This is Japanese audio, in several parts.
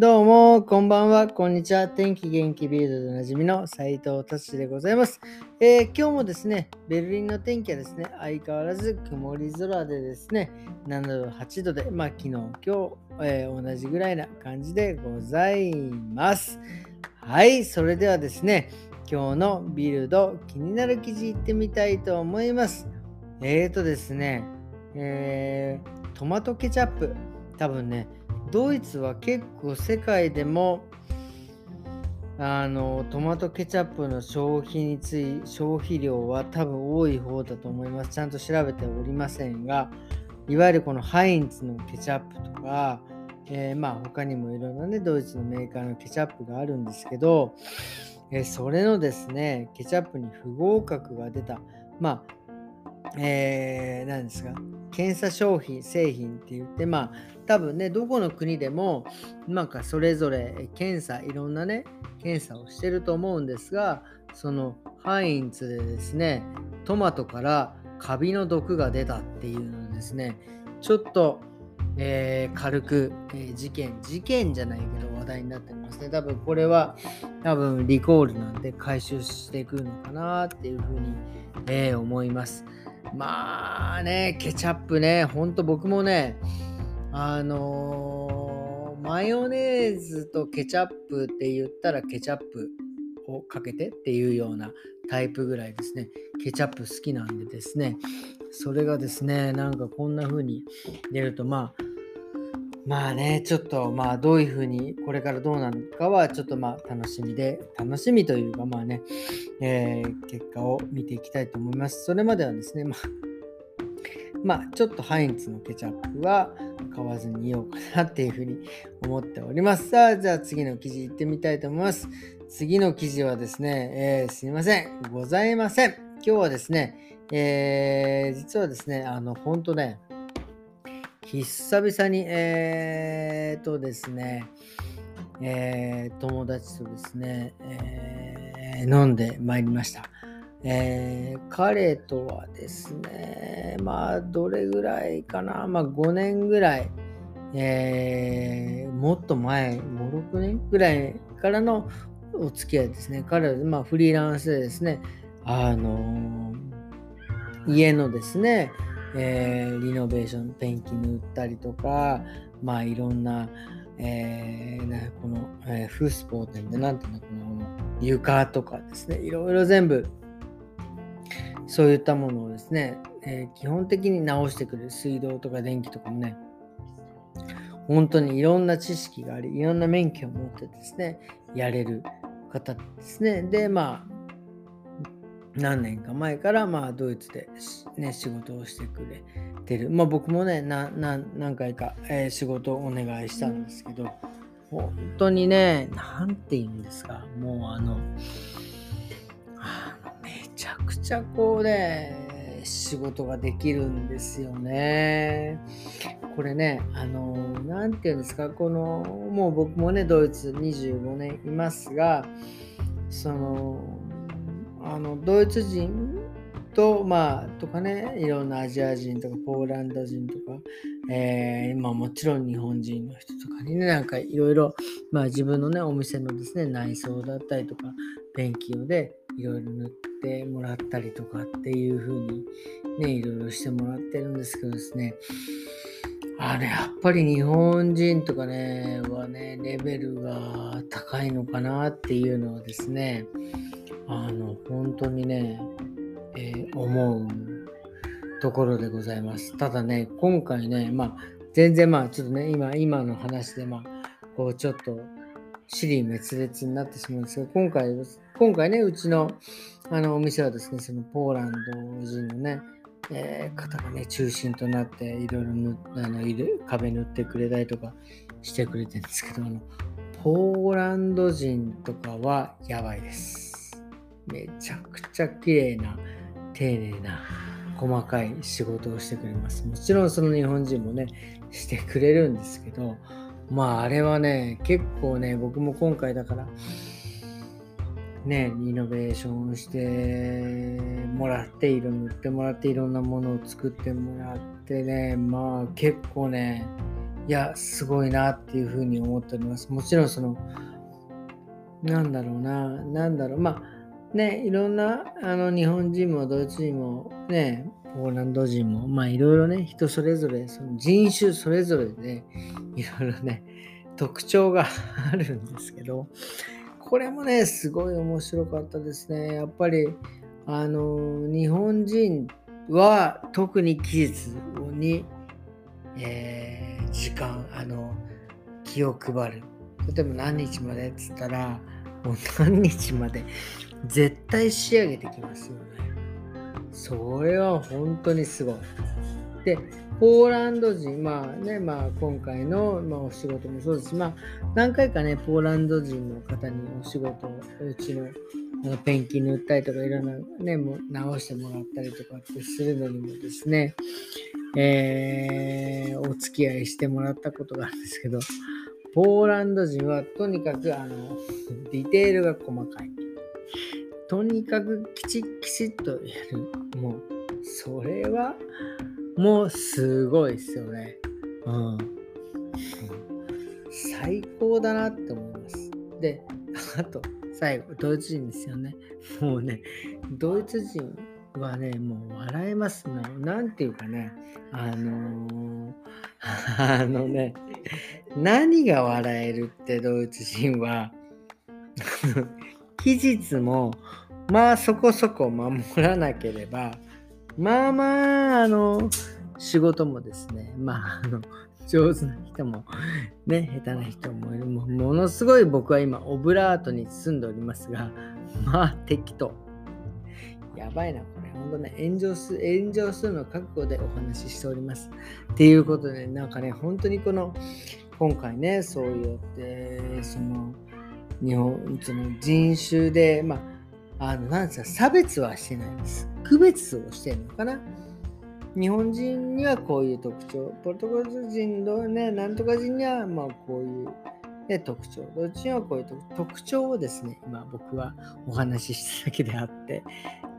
どうも、こんばんは、こんにちは。天気元気ビールでおなじみの斉藤達でございます、えー今日もですね、ベルリンの天気はですね、相変わらず曇り空でですね、7度、8度で、まあ昨日、今日、えー同じぐらいな感じでございます。はい、それではですね、今日のビルド気になる記事いってみたいと思います。えーとですね、えートマトケチャップ、多分ね、ドイツは結構世界でもあのトマトケチャップの消費につい消費量は多分多い方だと思います。ちゃんと調べておりませんが、いわゆるこのハインツのケチャップとか、えーまあ他にもいろんなね、ドイツのメーカーのケチャップがあるんですけど、えーそれのですね、ケチャップに不合格が出た。まあ、えー、何ですか？検査商品、製品って言って、まあ、多分ね、どこの国でも、なんかそれぞれ検査、いろんなね、検査をしてると思うんですが、そのハインツでですね、トマトからカビの毒が出たっていうのですね、ちょっと、えー軽く、えー事件、事件じゃないけど話題になってますね。多分これは、多分リコールなんで回収していくのかなっていうふうに、えー思います。まあね、ケチャップね、ほんと僕もね、あのーマヨネーズとケチャップって言ったらケチャップをかけてっていうようなタイプぐらいですね、ケチャップ好きなんでですね、それがですね、なんかこんな風に出ると、まあ、まあね、ちょっとまあどういう風にこれからどうなるかはちょっとまあ楽しみで、楽しみというかまあね、えー結果を見ていきたいと思います。それまではですね、まあ、まあちょっとハインツのケチャップは買わずにいようかなっていうふうに思っております。さあ、じゃあ次の記事行ってみたいと思います。次の記事はですね、えーすいません。ございません。今日はですね、えー実はですね、あの、ほんとね、久々に、えー、とですね、えー友達とですね、えー飲んでまいりました。えー彼とはですね、まあ、どれぐらいかな、まあ、5年ぐらい、えーもっと前、5、6年ぐらいからのお付き合いですね。彼は、まあ、フリーランスでですね、あのー家のですね、えーリノベーション、ペンキ塗ったりとか、まあ、いろんな、えーなこの、えーフースポーテンで、なんていうの、このこの床とかですね、いろいろ全部、そういったものをですね、えー基本的に直してくれる水道とか電気とかもね、本当にいろんな知識があり、いろんな免許を持ってですね、やれる方ですね。で、まあ、何年か前から、まあ、ドイツで、ね、仕事をしてくれてる。まあ、僕もね、なな何回か、えー仕事をお願いしたんですけど、本当にね、なんて言うんですか、もうあの、めちゃくちゃこうね、仕事ができるんですよね。これね、あの、なんて言うんですか、この、もう僕もね、ドイツ25年いますが、その、あの、ドイツ人と、まあ、とかね、いろんなアジア人とか、ポーランド人とか、えーまあもちろん日本人の人とかにね、なんかいろいろ、まあ自分のね、お店のですね、内装だったりとか、ペンキをでいろいろ塗ってもらったりとかっていう風にね、いろいろしてもらってるんですけどですね、あれ、やっぱり日本人とかね、はね、レベルが高いのかなっていうのはですね、あの、本当にね、えー思うところでございます。ただね、今回ね、まあ、全然まあ、ちょっとね、今、今の話で、まあ、こう、ちょっと、尻滅裂になってしまうんですけど、今回、今回ね、うちの、あの、お店はですね、その、ポーランド人のね、えー方がね、中心となって、いろいろ塗あのいる壁塗ってくれたりとかしてくれてるんですけど、あの、ポーランド人とかはやばいです。めちゃくちゃ綺麗な、丁寧な、細かい仕事をしてくれます。もちろんその日本人もね、してくれるんですけど、まああれはね、結構ね、僕も今回だから、ね、リノベーションしてもらって、色塗ってもらって、いろんなものを作ってもらってね、まあ結構ね、いや、すごいなっていうふうに思っております。もちろんその、なんだろうな、なんだろう、まあ、ね、いろんなあの日本人もドイツ人もね、ポーランド人も、まあいろいろね、人それぞれ、その人種それぞれで、いろいろね、特徴が あるんですけど、これもね、すごい面白かったですね。やっぱり、あの、日本人は特に期日に、えー、時間、あの、気を配る。例えば何日までっつったら、もう何日まで絶対仕上げてきますよね。それは本当にすごい。で、ポーランド人、まあね、まあ今回の、まあ、お仕事もそうですし、まあ何回かね、ポーランド人の方にお仕事を、うちのあのペンキ塗ったりとか、いろんなね、も直してもらったりとかってするのにもですね、えー、お付き合いしてもらったことがあるんですけど、ポーランド人はとにかくあのディテールが細かい。とにかくきちっきちっとやる。もう、それは、もうすごいですよね。うん。最高だなって思います。で、あと、最後、ドイツ人ですよね。もうね、ドイツ人はね、もう笑えますもう、なんていうかね、あのー、あのね、何が笑えるってドイツ人は、期日も、まあそこそこ守らなければ、まあまあ、あの、仕事もですね、まあ、あの、上手な人も、ね、下手な人もいる。もものすごい僕は今、オブラートに包んでおりますが、まあ、適当。やばいな、こ本当ね、炎上す炎上するの覚悟でお話ししております。っていうことで、なんかね、本当にこの、今回ね、そうやって、その、日本、その人種で、まあ、あの、なんですか、差別はしてないです。区別をしてるのかな。日本人にはこういう特徴、ポルトガル人のね、なんとか人にはまあこういう、ね、特徴、どっちにはこういう特徴をですね、今僕はお話ししただけであって、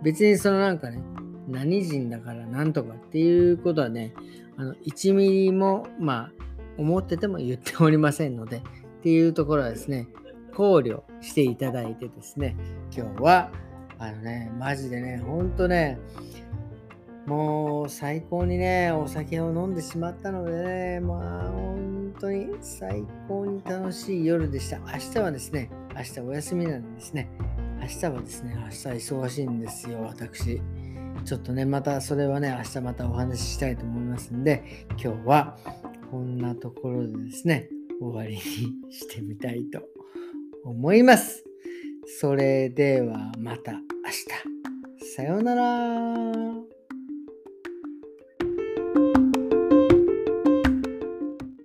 別にそのなんかね、何人だからなんとかっていうことはね、あの1ミリもまあ思ってても言っておりませんので、っていうところはですね、考慮していただいてですね、今日は、あのね、マジでね、ほんとね、もう最高にね、お酒を飲んでしまったのでね、まあ本当に最高に楽しい夜でした。明日はですね、明日お休みなんですね。明日はですね、明日忙しいんですよ、私。ちょっとね、またそれはね、明日またお話ししたいと思いますんで、今日はこんなところでですね、終わりにしてみたいと思います。それではまた明日。さようなら。